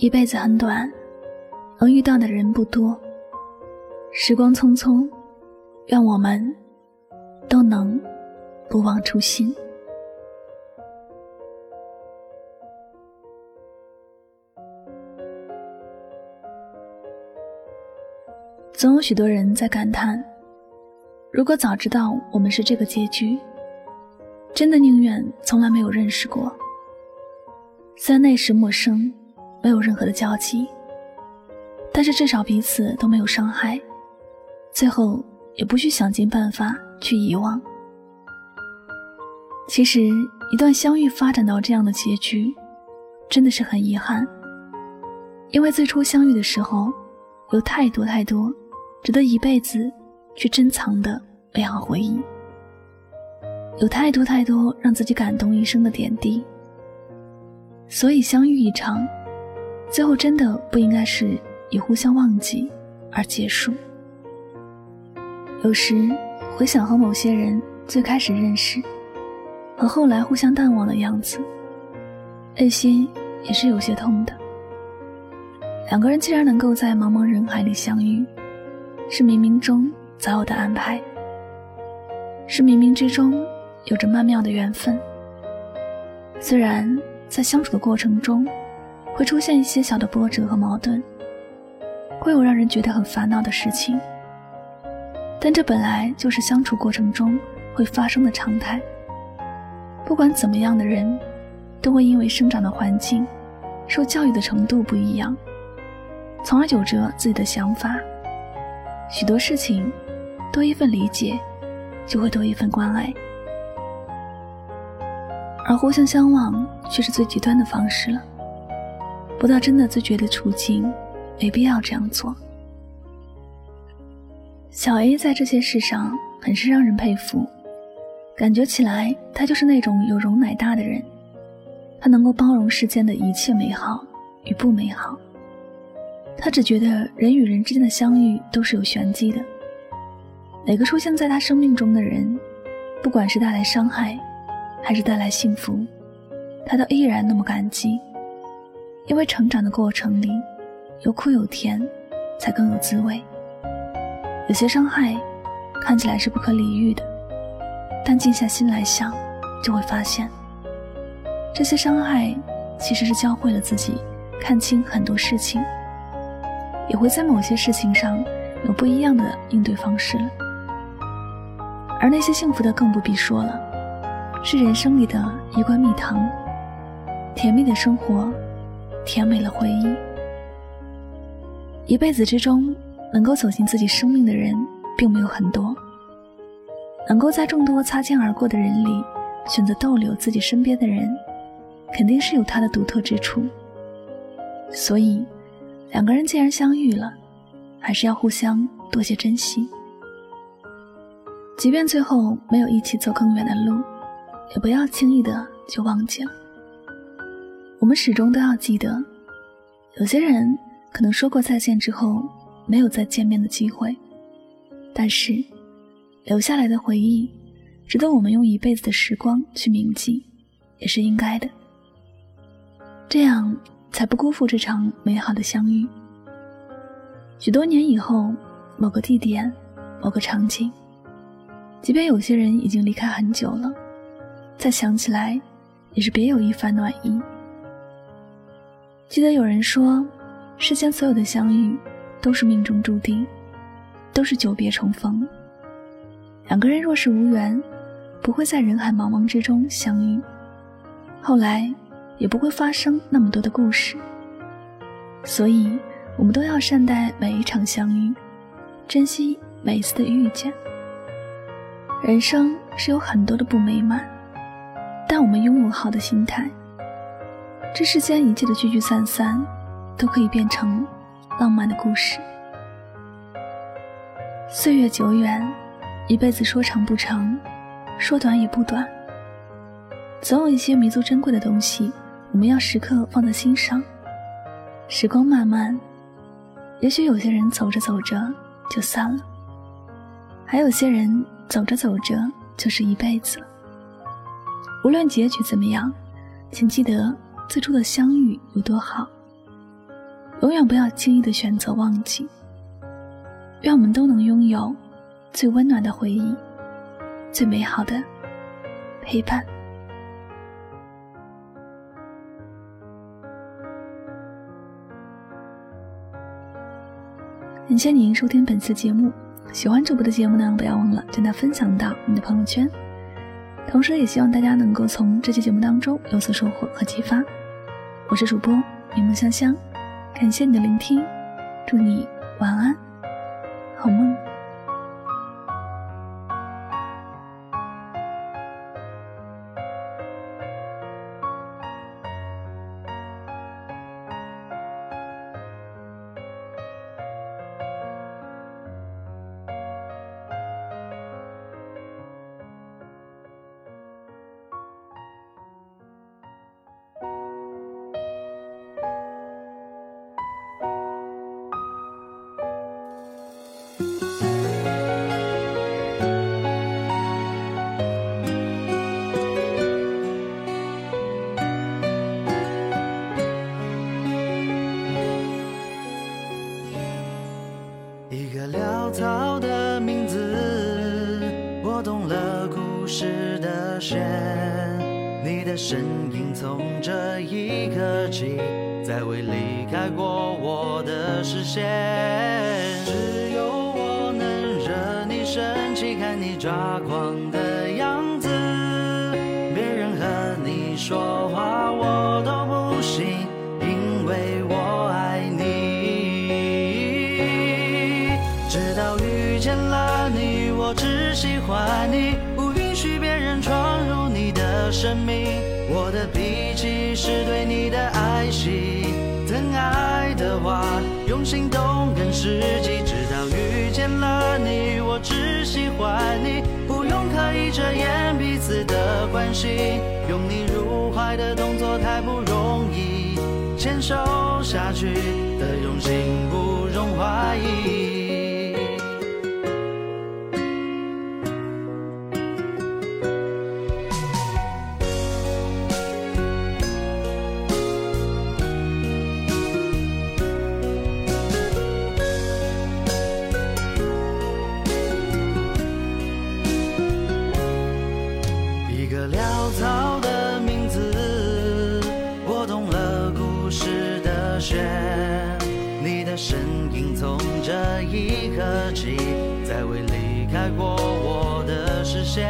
一辈子很短，能遇到的人不多。时光匆匆，愿我们都能不忘初心。总有许多人在感叹：如果早知道我们是这个结局，真的宁愿从来没有认识过。虽然那时陌生。没有任何的交集，但是至少彼此都没有伤害，最后也不去想尽办法去遗忘。其实，一段相遇发展到这样的结局，真的是很遗憾，因为最初相遇的时候，有太多太多值得一辈子去珍藏的美好回忆，有太多太多让自己感动一生的点滴，所以相遇一场。最后真的不应该是以互相忘记而结束。有时回想和某些人最开始认识，和后来互相淡忘的样子，内心也是有些痛的。两个人既然能够在茫茫人海里相遇，是冥冥中早有的安排，是冥冥之中有着曼妙的缘分。虽然在相处的过程中，会出现一些小的波折和矛盾，会有让人觉得很烦恼的事情，但这本来就是相处过程中会发生的常态。不管怎么样的人，都会因为生长的环境、受教育的程度不一样，从而有着自己的想法。许多事情，多一份理解，就会多一份关爱，而互相相望却是最极端的方式了。不到真的自觉的处境，没必要这样做。小 A 在这些事上很是让人佩服，感觉起来他就是那种有容乃大的人，他能够包容世间的一切美好与不美好。他只觉得人与人之间的相遇都是有玄机的，每个出现在他生命中的人，不管是带来伤害，还是带来幸福，他都依然那么感激。因为成长的过程里，有苦有甜，才更有滋味。有些伤害看起来是不可理喻的，但静下心来想，就会发现，这些伤害其实是教会了自己看清很多事情，也会在某些事情上有不一样的应对方式了。而那些幸福的更不必说了，是人生里的一罐蜜糖，甜蜜的生活。甜美了回忆。一辈子之中，能够走进自己生命的人，并没有很多。能够在众多擦肩而过的人里，选择逗留自己身边的人，肯定是有他的独特之处。所以，两个人既然相遇了，还是要互相多些珍惜。即便最后没有一起走更远的路，也不要轻易的就忘记了。我们始终都要记得，有些人可能说过再见之后没有再见面的机会，但是留下来的回忆，值得我们用一辈子的时光去铭记，也是应该的。这样才不辜负这场美好的相遇。许多年以后，某个地点，某个场景，即便有些人已经离开很久了，再想起来，也是别有一番暖意。记得有人说，世间所有的相遇都是命中注定，都是久别重逢。两个人若是无缘，不会在人海茫茫之中相遇，后来也不会发生那么多的故事。所以，我们都要善待每一场相遇，珍惜每一次的遇见。人生是有很多的不美满，但我们拥有好的心态。这世间一切的聚聚散散，都可以变成浪漫的故事。岁月久远，一辈子说长不长，说短也不短。总有一些弥足珍贵的东西，我们要时刻放在心上。时光漫漫，也许有些人走着走着就散了，还有些人走着走着就是一辈子了。无论结局怎么样，请记得。最初的相遇有多好，永远不要轻易的选择忘记。愿我们都能拥有最温暖的回忆，最美好的陪伴。感谢您收听本次节目，喜欢主播的节目呢，不要忘了将它分享到你的朋友圈。同时，也希望大家能够从这期节目当中有所收获和启发。我是主播柠檬香香，感谢你的聆听，祝你晚安，身影从这一刻起，再未离开过我的视线。只有我能惹你生气，看你抓狂的样子。别人和你说话我都不行，因为我爱你。直到遇见了你，我只喜欢你，不允许别人生命。我的脾气是对你的爱惜，疼爱的话用行动更实际。直到遇见了你，我只喜欢你，不用刻意遮掩彼此的关系。拥你入怀的动作太不容易，牵手下去的用心不容怀疑。的视线，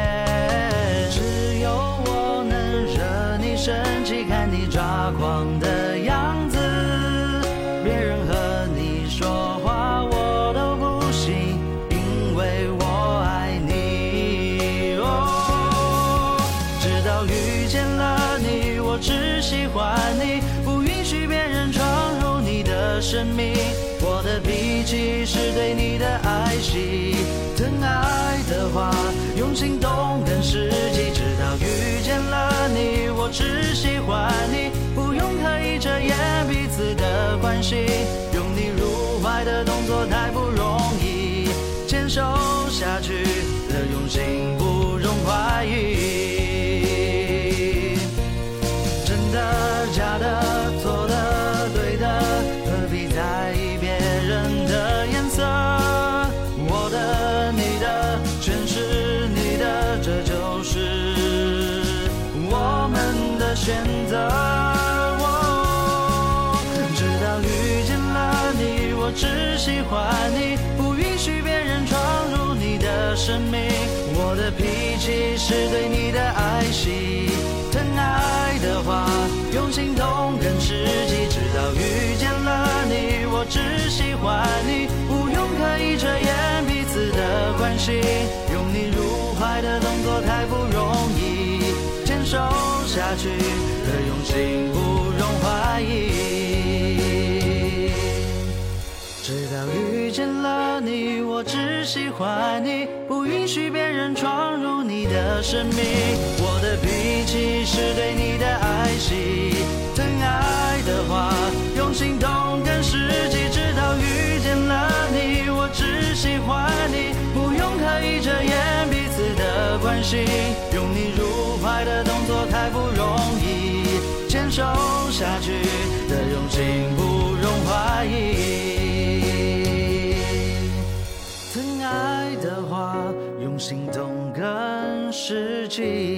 只有我能惹你生气，看你抓狂的样子。别人和你说话我都不行，因为我爱你。哦，直到遇见了你，我只喜欢你，不允许别人闯入你的生命。我的脾气是对你的爱惜。疼爱的话，用行动更实际。直到遇见了你，我只喜欢你，不用刻意遮掩彼此的关系。拥你入怀的动作太不容易，牵手下去的用心不容怀疑。只喜欢你，不允许别人闯入你的生命。我的脾气是对你的爱惜，疼爱的话用行动更实际。直到遇见了你，我只喜欢你，不用刻意遮掩彼此的关系。拥你入怀的动作太不容易，牵手下去。的用心不容怀疑，要遇见了你，我只喜欢你，不允许别人闯入你的生命。我的脾气是对你的爱惜，疼爱的话，用行动更实际。直到遇见了你，我只喜欢你，不用刻意遮掩彼此的关心，拥你入怀的动作太不容易，牵手下去。知己